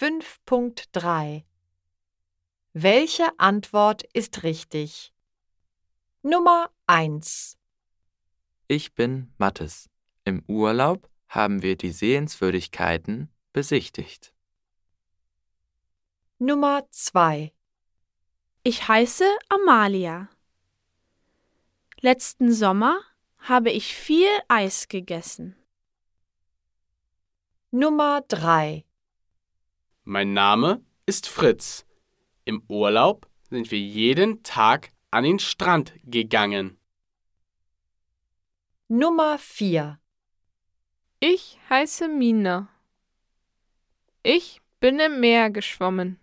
5.3 Welche Antwort ist richtig? Nummer 1 Ich bin Mattes. Im Urlaub haben wir die Sehenswürdigkeiten besichtigt. Nummer 2 Ich heiße Amalia. Letzten Sommer habe ich viel Eis gegessen. Nummer 3 Mein Name ist Fritz. Im Urlaub sind wir jeden Tag an den Strand gegangen. Nummer 4 Ich heiße Mina. Ich bin im Meer geschwommen.